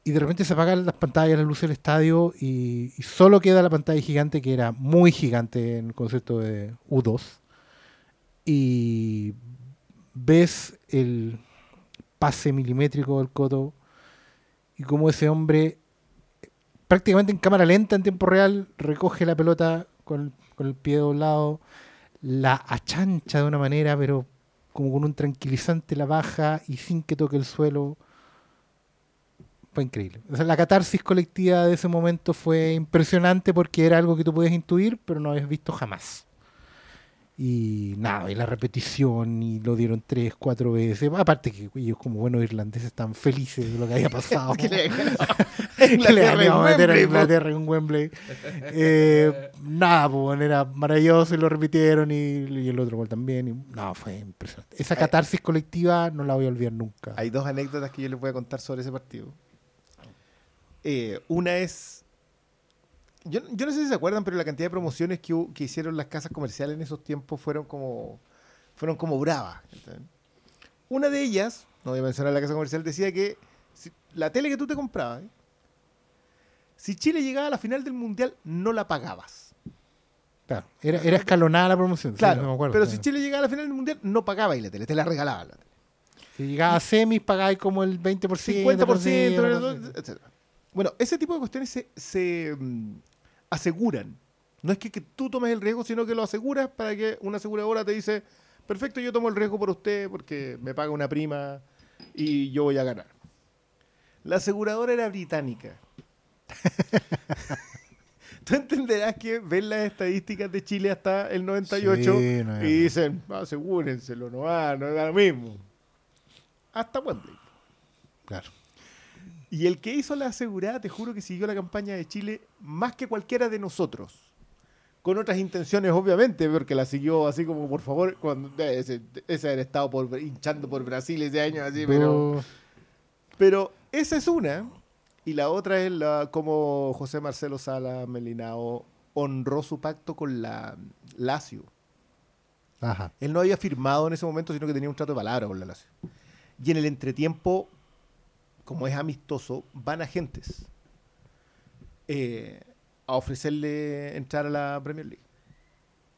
S6: Y de repente se apagan las pantallas, las luces del estadio y, y solo queda la pantalla gigante, que era muy gigante en el concepto de U2. Y ves el pase milimétrico del Coto y cómo ese hombre prácticamente en cámara lenta en tiempo real recoge la pelota con, el pie doblado, la achancha de una manera, pero como con un tranquilizante la baja y sin que toque el suelo. Fue increíble. La catarsis colectiva de ese momento fue impresionante porque era algo que tú podías intuir, pero no habías visto jamás. Y nada, y la repetición, y lo dieron tres, cuatro veces. Aparte que ellos como buenos irlandeses están felices de lo que había pasado.
S5: Que le-
S6: que le a meter a. Inglaterra en Wembley. Eh, nada, pues era maravilloso y lo repitieron y, y el otro gol también. Y, no, fue impresionante. Esa catarsis colectiva no la voy a olvidar nunca.
S5: Hay dos anécdotas que yo les voy a contar sobre ese partido. Eh, una es. Yo, yo no sé si se acuerdan, pero la cantidad de promociones que, hicieron las casas comerciales en esos tiempos fueron como. fueron como bravas. ¿entendés? Una de ellas, no voy a mencionar la casa comercial, decía que si- la tele que tú te comprabas, ¿eh? si Chile llegaba a la final del mundial, no la pagabas.
S6: Claro, era, era escalonada la promoción. sí,
S5: Claro,
S6: no me acuerdo,
S5: pero si Chile llegaba a la final del mundial, no pagabas la tele, te la regalaban. La tele.
S6: Si llegaba a semis, pagáis como el 20%.
S5: 50%,
S6: una cosa así.
S5: etc. Bueno, ese tipo de cuestiones se, se, mm, aseguran. No es que, que tú tomes el riesgo, sino que lo aseguras para que una aseguradora te dice, perfecto, yo tomo el riesgo por usted porque me paga una prima y yo voy a ganar. La aseguradora era británica. Tú entenderás que ven las estadísticas de Chile hasta el 98
S6: Sí, no,
S5: y dicen, asegúrenselo, no va, no da lo mismo. Hasta Wembley.
S6: Claro.
S5: Y el que hizo la asegurada, te juro que siguió la campaña de Chile más que cualquiera de nosotros. Con otras intenciones, obviamente, porque la siguió así como, por favor, cuando eh, ese, ese haber estado por, hinchando por Brasil ese año, así, pero, pero esa es una. Y la otra es la como José Marcelo Sala, Melinao honró su pacto con la Lazio.
S6: Ajá.
S5: Él no había firmado en ese momento, sino que tenía un trato de palabra con la Lazio. Y en el entretiempo, como es amistoso, van agentes eh, a ofrecerle entrar a la Premier League.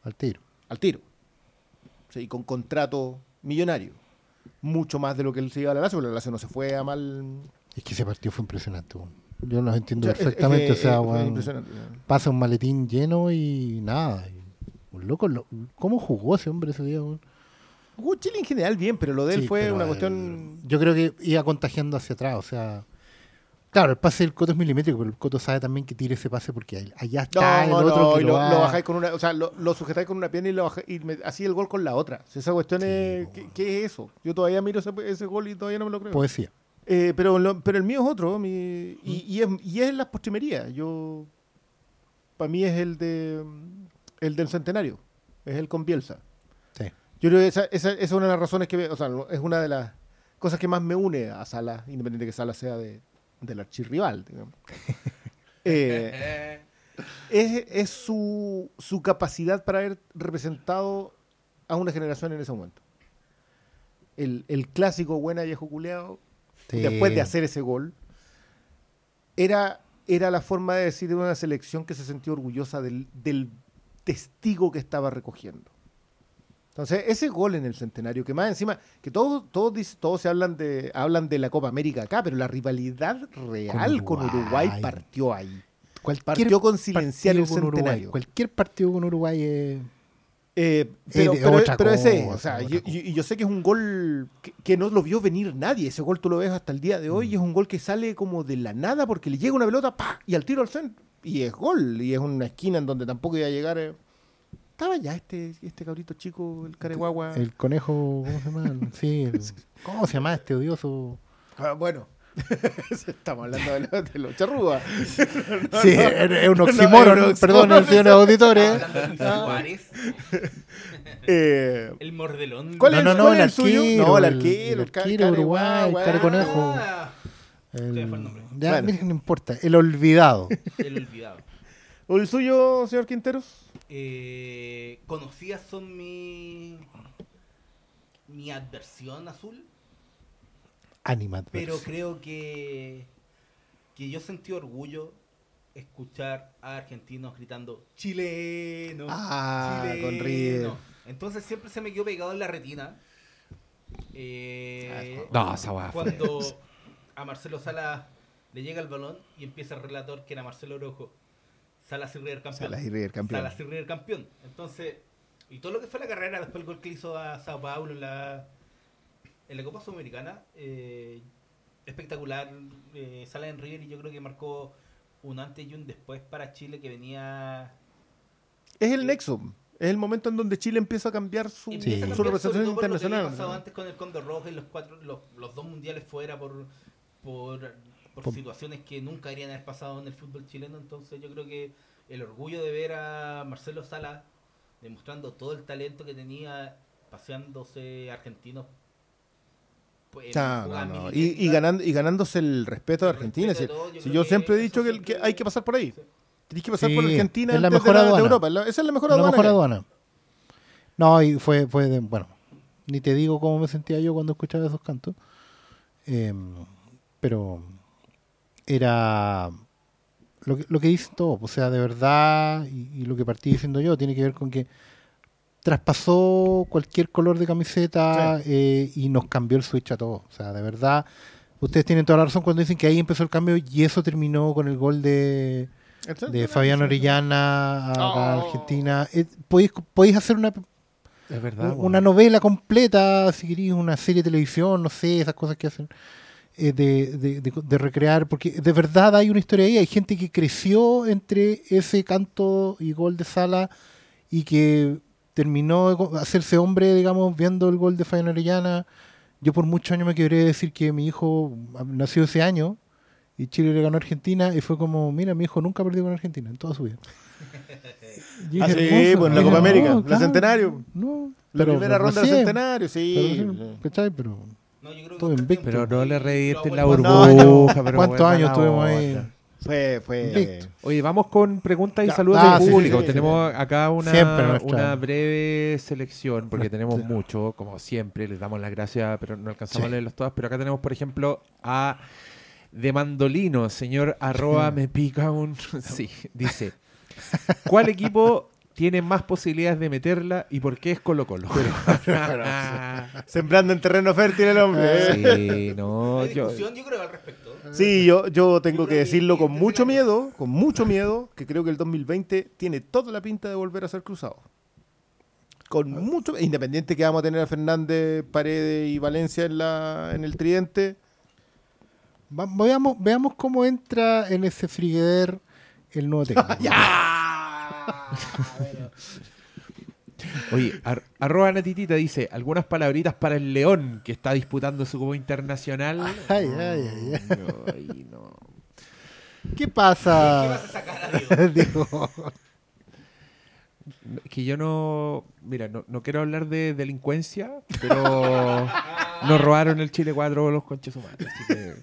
S6: Al tiro.
S5: Al tiro. Sí, con contrato millonario. Mucho más de lo que él se iba a la Lazio, porque la Lazio no se fue a mal.
S6: Es que ese partido fue impresionante. Yo los entiendo
S5: O sea, es- es
S6: perfectamente. o sea,
S5: impresionante.
S6: pasa un maletín lleno y nada. y un loco, lo- ¿cómo jugó ese hombre ese día? weón?
S5: Chile en general bien, pero lo de él
S6: Sí,
S5: fue una cuestión.
S6: Yo creo que iba contagiando hacia atrás, o sea. Claro, el pase del Coto es milimétrico, pero el Coto sabe también que tire ese pase porque allá está el otro
S5: no,
S6: que lo,
S5: lo, bajáis con una, o sea, lo, lo sujetáis con una pierna y, lo bajáis- y me- así el gol con la otra. Esa cuestión es, ¿qué, qué es eso? Yo todavía miro ese, ese gol y todavía no me lo creo.
S6: Poesía.
S5: Eh, pero, pero el mío es otro, mi- y,
S6: Mm.
S5: y es, y es en las postrimerías. Yo, para mí es el de el del centenario, es el con Bielsa. Yo creo que esa, esa- esa es una de las razones que, o sea, es una de las cosas que más me une a Sala, independiente que Sala sea de, del archirrival, digamos. Eh, es es su, su capacidad para haber representado a una generación en ese momento. El, el clásico buena viejo culeado,
S6: Sí.
S5: después de hacer ese gol, era, era la forma de decir de una selección que se sentía orgullosa del, del testigo que estaba recogiendo. Entonces, ese gol en el centenario, que más encima, que todos, todos, todos se hablan de, hablan de la Copa América acá, pero la rivalidad real con Uruguay,
S6: Uruguay.
S5: partió ahí.
S6: Cualquier
S5: Partió con silenciar el
S6: con Uruguay,
S5: centenario.
S6: Cualquier partido con Uruguay es.
S5: Eh, pero,
S6: de
S5: pero-
S6: otra
S5: pero ese, o sea, yo, yo- y yo sé que es un gol que, que no lo vio venir nadie. Ese gol tú lo ves hasta el día de
S6: Mm.
S5: hoy y es un gol que sale como de la nada porque le llega una pelota ¡pa! y al tiro al centro. Y es gol. Y es una esquina en donde tampoco iba a llegar. eh. Estaba ya este, este cabrito chico, el careguagua.
S6: El conejo, ¿cómo se llama? Sí, el- ¿cómo se llama este odioso?
S5: Ah, bueno. Estamos hablando de, los- de los charrúas.
S6: Sí, es es un oxímoron, perdón, el señor auditores.
S7: Hablando de Luis
S5: Ah. Eh,
S7: el mordelón.
S5: ¿Cuál
S6: No,
S5: es,
S6: no, no,
S5: cuál
S6: el
S5: es el suyo?
S6: arquero,
S5: No, el
S6: el-
S5: arquero,
S6: el arquero Uruguay,
S5: careguagua.
S6: care conejo.
S7: Ah,
S6: El-
S7: el nombre.
S6: ya,
S5: Bueno.
S6: miren, no importa. El olvidado.
S7: el olvidado.
S5: ¿O el suyo, señor Quinteros?
S7: Eh, conocidas son mi mi adversión azul,
S6: Animat.
S7: pero creo que que yo sentí orgullo escuchar a argentinos gritando chileno,
S5: Ah,
S7: chileno".
S5: con River.
S7: Entonces siempre se me quedó pegado en la retina. Eh,
S4: No, esa
S7: cuando a Marcelo Sala le llega el balón y empieza el relator que era Marcelo Orojo. Salas y River campeón.
S5: Salas y River campeón.
S7: Salas y River campeón. Entonces, y todo lo que fue la carrera, después el gol que le hizo a Sao Paulo en la, en la Copa Sudamericana, eh, espectacular. Eh, Salas en River y yo creo que marcó un antes y un después para Chile que venía
S5: Es el nexo. Es el momento en donde Chile empieza a cambiar su,
S7: a
S5: su
S7: cambiar,
S5: representación
S7: todo por lo que había
S5: internacional.
S7: pasado antes con el Condor Rojo y los cuatro, los, los dos mundiales fuera por, por, por situaciones que nunca deberían haber pasado en el fútbol chileno. Entonces yo creo que el orgullo de ver a Marcelo Sala demostrando todo el talento que tenía paseándose argentinos. pues,
S5: no, no. Y, ganando, y ganándose el respeto de Argentina.
S7: respeto
S5: Si-
S7: de yo
S5: si yo siempre he dicho que,
S7: siempre-
S5: que hay que pasar por ahí.
S7: Sí.
S5: Tienes que pasar
S6: Sí,
S5: por Argentina
S6: es la
S5: antes
S6: mejor
S5: de, de
S6: aduana.
S5: Europa. La- Esa es la mejor
S6: la
S5: aduana.
S6: mejor
S5: que hay.
S6: aduana. No, y fue, fue de- bueno, ni te digo cómo me sentía yo cuando escuchaba esos cantos. Em, pero era lo que, lo que dicen todos, o sea, de verdad, y, y lo que partí diciendo yo, tiene que ver con que traspasó cualquier color de camiseta eh, y nos cambió el switch a todos. O sea, de verdad, ustedes tienen toda la razón cuando dicen que ahí empezó el cambio y eso terminó con el gol de, de Fabián Orellana a, a. Argentina. Eh, podéis, podéis hacer una,
S4: Es verdad.
S6: un- una novela completa, si queréis, una serie de televisión, no sé, esas cosas que hacen. Eh, de, de- de- de recrear, porque de verdad hay una historia ahí, hay gente que creció entre ese canto y gol de Sala y que terminó de hacerse hombre, digamos, viendo el gol de Fabián Orellana. Yo por muchos años me quebré decir que mi hijo nació ese año y Chile le ganó a Argentina y fue como, mira, mi hijo nunca perdió con Argentina en toda su vida. Y
S5: Ah, sí,
S6: hermoso,
S5: pues en la Copa América,
S6: no,
S5: la
S6: claro,
S5: Centenario.
S6: No,
S5: La
S6: pero
S5: primera ronda del centenario, sí.
S6: pero. Pero
S7: No, yo creo que
S6: invicto.
S4: Pero no le reíste la
S7: Los
S5: abuelos-
S4: burbuja. pero
S6: ¿Cuántos años
S4: la
S6: tuvimos
S4: otra.
S6: ahí?
S5: Fue, fue.
S6: Listo.
S4: Oye, vamos con preguntas y saludos
S6: Ah,
S4: del
S6: sí,
S4: público.
S6: sí, sí.
S4: tenemos acá una, una breve selección, porque tenemos mucho, como siempre. Les damos las gracias, pero no alcanzamos
S6: Sí.
S4: a leerlos todas. Pero acá tenemos, por ejemplo, a De Mandolino, señor arroba me pica un... Sí, dice, ¿cuál equipo tiene más posibilidades de meterla y por qué es Colo Colo?
S5: Sembrando en terreno fértil el hombre.
S4: sí, no,
S7: Hay
S4: yo...
S7: discusión, yo creo, al respecto.
S5: Sí, yo, yo tengo que decirlo con mucho miedo, con mucho miedo, que creo que el 2020 tiene toda la pinta de volver a ser cruzado. Con mucho, independiente que vamos a tener a Fernández, Paredes y Valencia en, la, en el tridente.
S6: Veamos, veamos cómo entra en ese frigueder el nuevo técnico.
S4: Oye, ar- arroba Natitita dice, algunas palabritas para el León que está disputando su Copa Internacional.
S6: Ay, ay, ay, ay.
S4: No, ay, no.
S6: ¿Qué pasa?
S7: ¿Qué vas a sacar Diego?
S4: Que yo no. Mira, no, no quiero hablar de delincuencia, pero nos robaron el Chile 4 los conches humanos. Que.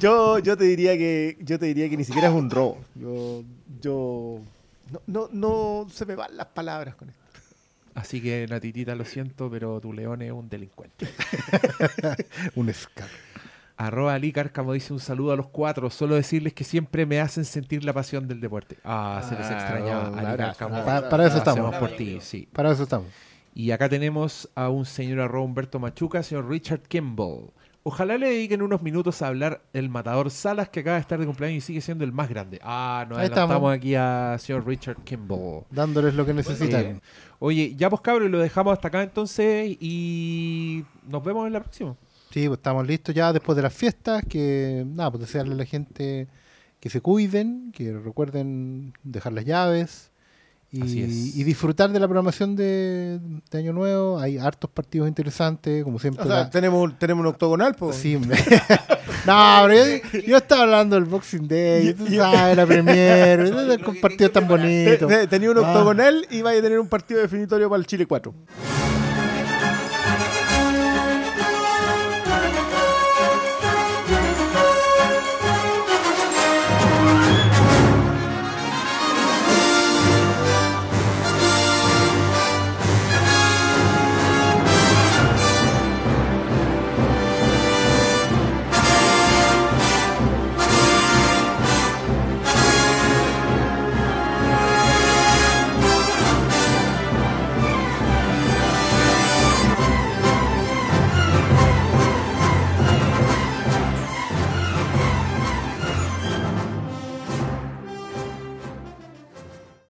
S5: Yo, yo te diría que yo te diría que ni siquiera es un robo. Yo, yo no, no, no se me van las palabras con esto.
S4: Así que, Natitita, lo siento, pero tu león es un delincuente.
S6: un escape.
S4: Arroba Ali Cárcamo dice un saludo a los cuatro. Solo decirles que siempre me hacen sentir la pasión del deporte. Ah, se les
S5: Ah,
S4: extrañaba. Ali Cárcamo.
S6: Para, para eso
S4: hacemos
S6: estamos.
S4: por ti, sí.
S6: Para eso estamos.
S4: Y acá tenemos a un señor arroba Humberto Machuca, señor Richard Kimball. Ojalá le dediquen unos minutos a hablar el matador Salas, que acaba de estar de cumpleaños y sigue siendo el más grande. Ah, nos
S6: Ahí
S4: adelantamos
S6: estamos.
S4: aquí a señor Richard Kimball.
S6: Dándoles lo que necesitan.
S4: Eh, oye, ya pues cabros, lo dejamos hasta acá entonces y nos vemos en la próxima.
S6: Sí, pues estamos listos ya después de las fiestas. Que nada, pues desearle a la gente que se cuiden, que recuerden dejar las llaves y, disfrutar de la programación de, de Año Nuevo. Hay hartos partidos interesantes, como siempre.
S5: O sea,
S6: la-
S5: tenemos, un- tenemos un octogonal, pues.
S6: Sí, me- no, pero yo, yo estaba hablando del Boxing Day, tú sabes, la Premier, un partido tan bonito.
S5: Te- te- Tenía un
S6: Ah.
S5: octogonal y vaya a tener un partido definitorio para el Chile 4.